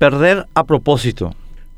Perder a propósito.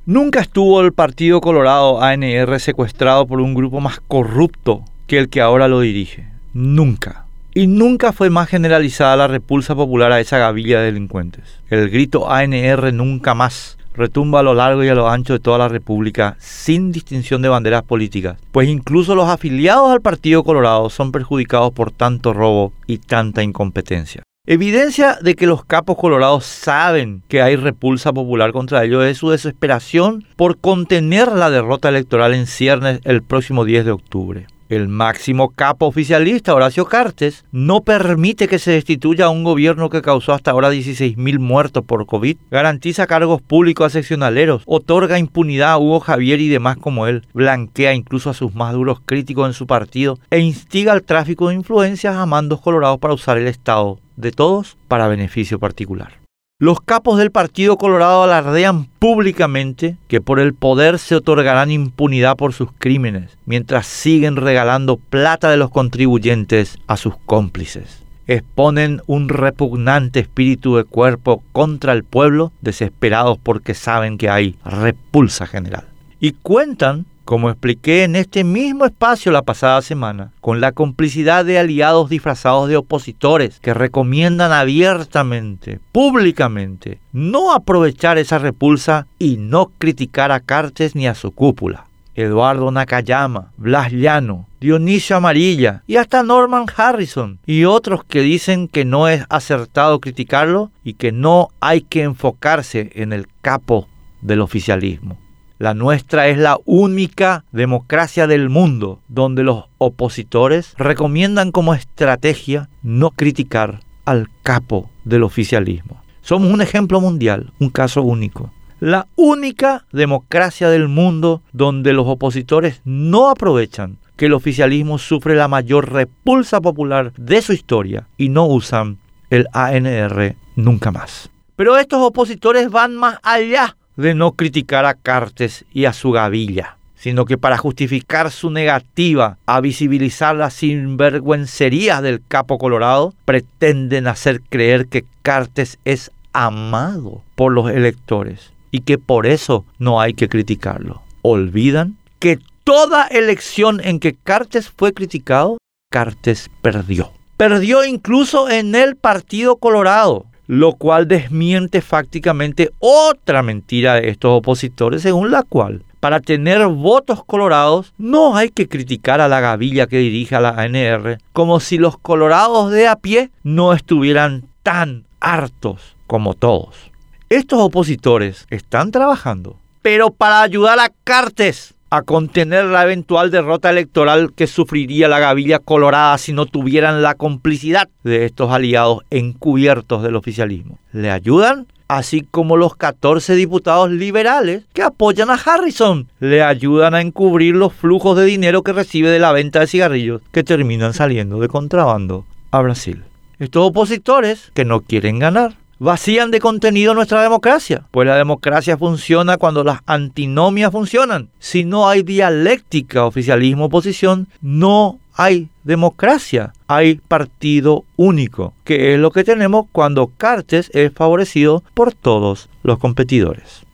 Nunca estuvo el Partido Colorado ANR secuestrado por un grupo más corrupto que el que ahora lo dirige. Nunca. Y nunca fue más generalizada la repulsa popular a esa gavilla de delincuentes. El grito ANR nunca más retumba a lo largo y a lo ancho de toda la República sin distinción de banderas políticas, pues incluso los afiliados al Partido Colorado son perjudicados por tanto robo y tanta incompetencia. Evidencia de que los capos colorados saben que hay repulsa popular contra ellos es su desesperación por contener la derrota electoral en ciernes el próximo 10 de octubre. El máximo capo oficialista, Horacio Cartes, no permite que se destituya a un gobierno que causó hasta ahora 16.000 muertos por COVID, garantiza cargos públicos a seccionaleros, otorga impunidad a Hugo Javier y demás como él, blanquea incluso a sus más duros críticos en su partido e instiga al tráfico de influencias a mandos colorados para usar el Estado de todos para beneficio particular. Los capos del Partido Colorado alardean públicamente que por el poder se otorgarán impunidad por sus crímenes, mientras siguen regalando plata de los contribuyentes a sus cómplices. Exponen un repugnante espíritu de cuerpo contra el pueblo, desesperados porque saben que hay repulsa general. Y cuentan como expliqué en este mismo espacio la pasada semana, con la complicidad de aliados disfrazados de opositores que recomiendan abiertamente, públicamente, no aprovechar esa repulsa y no criticar a Cartes ni a su cúpula. Eduardo Nakayama, Blas Llano, Dionisio Amarilla y hasta Norman Harrison y otros que dicen que no es acertado criticarlo y que no hay que enfocarse en el capo del oficialismo. La nuestra es la única democracia del mundo donde los opositores recomiendan como estrategia no criticar al capo del oficialismo. Somos un ejemplo mundial, un caso único. La única democracia del mundo donde los opositores no aprovechan que el oficialismo sufre la mayor repulsa popular de su historia y no usan el ANR nunca más. Pero estos opositores van más allá de no criticar a Cartes y a su gavilla, sino que para justificar su negativa a visibilizar las sinvergüencerías del capo colorado, pretenden hacer creer que Cartes es amado por los electores y que por eso no hay que criticarlo. Olvidan que toda elección en que Cartes fue criticado, Cartes perdió. Perdió incluso en el Partido Colorado lo cual desmiente fácticamente otra mentira de estos opositores, según la cual para tener votos colorados no hay que criticar a la gavilla que dirige a la ANR, como si los colorados de a pie no estuvieran tan hartos como todos. Estos opositores están trabajando, pero para ayudar a Cartes a contener la eventual derrota electoral que sufriría la gavilla colorada si no tuvieran la complicidad de estos aliados encubiertos del oficialismo. Le ayudan así como los 14 diputados liberales que apoyan a Harrison. Le ayudan a encubrir los flujos de dinero que recibe de la venta de cigarrillos que terminan saliendo de contrabando a Brasil. Estos opositores que no quieren ganar vacían de contenido nuestra democracia, pues la democracia funciona cuando las antinomias funcionan. Si no hay dialéctica, oficialismo, oposición, no hay democracia, hay partido único, que es lo que tenemos cuando Cartes es favorecido por todos los competidores.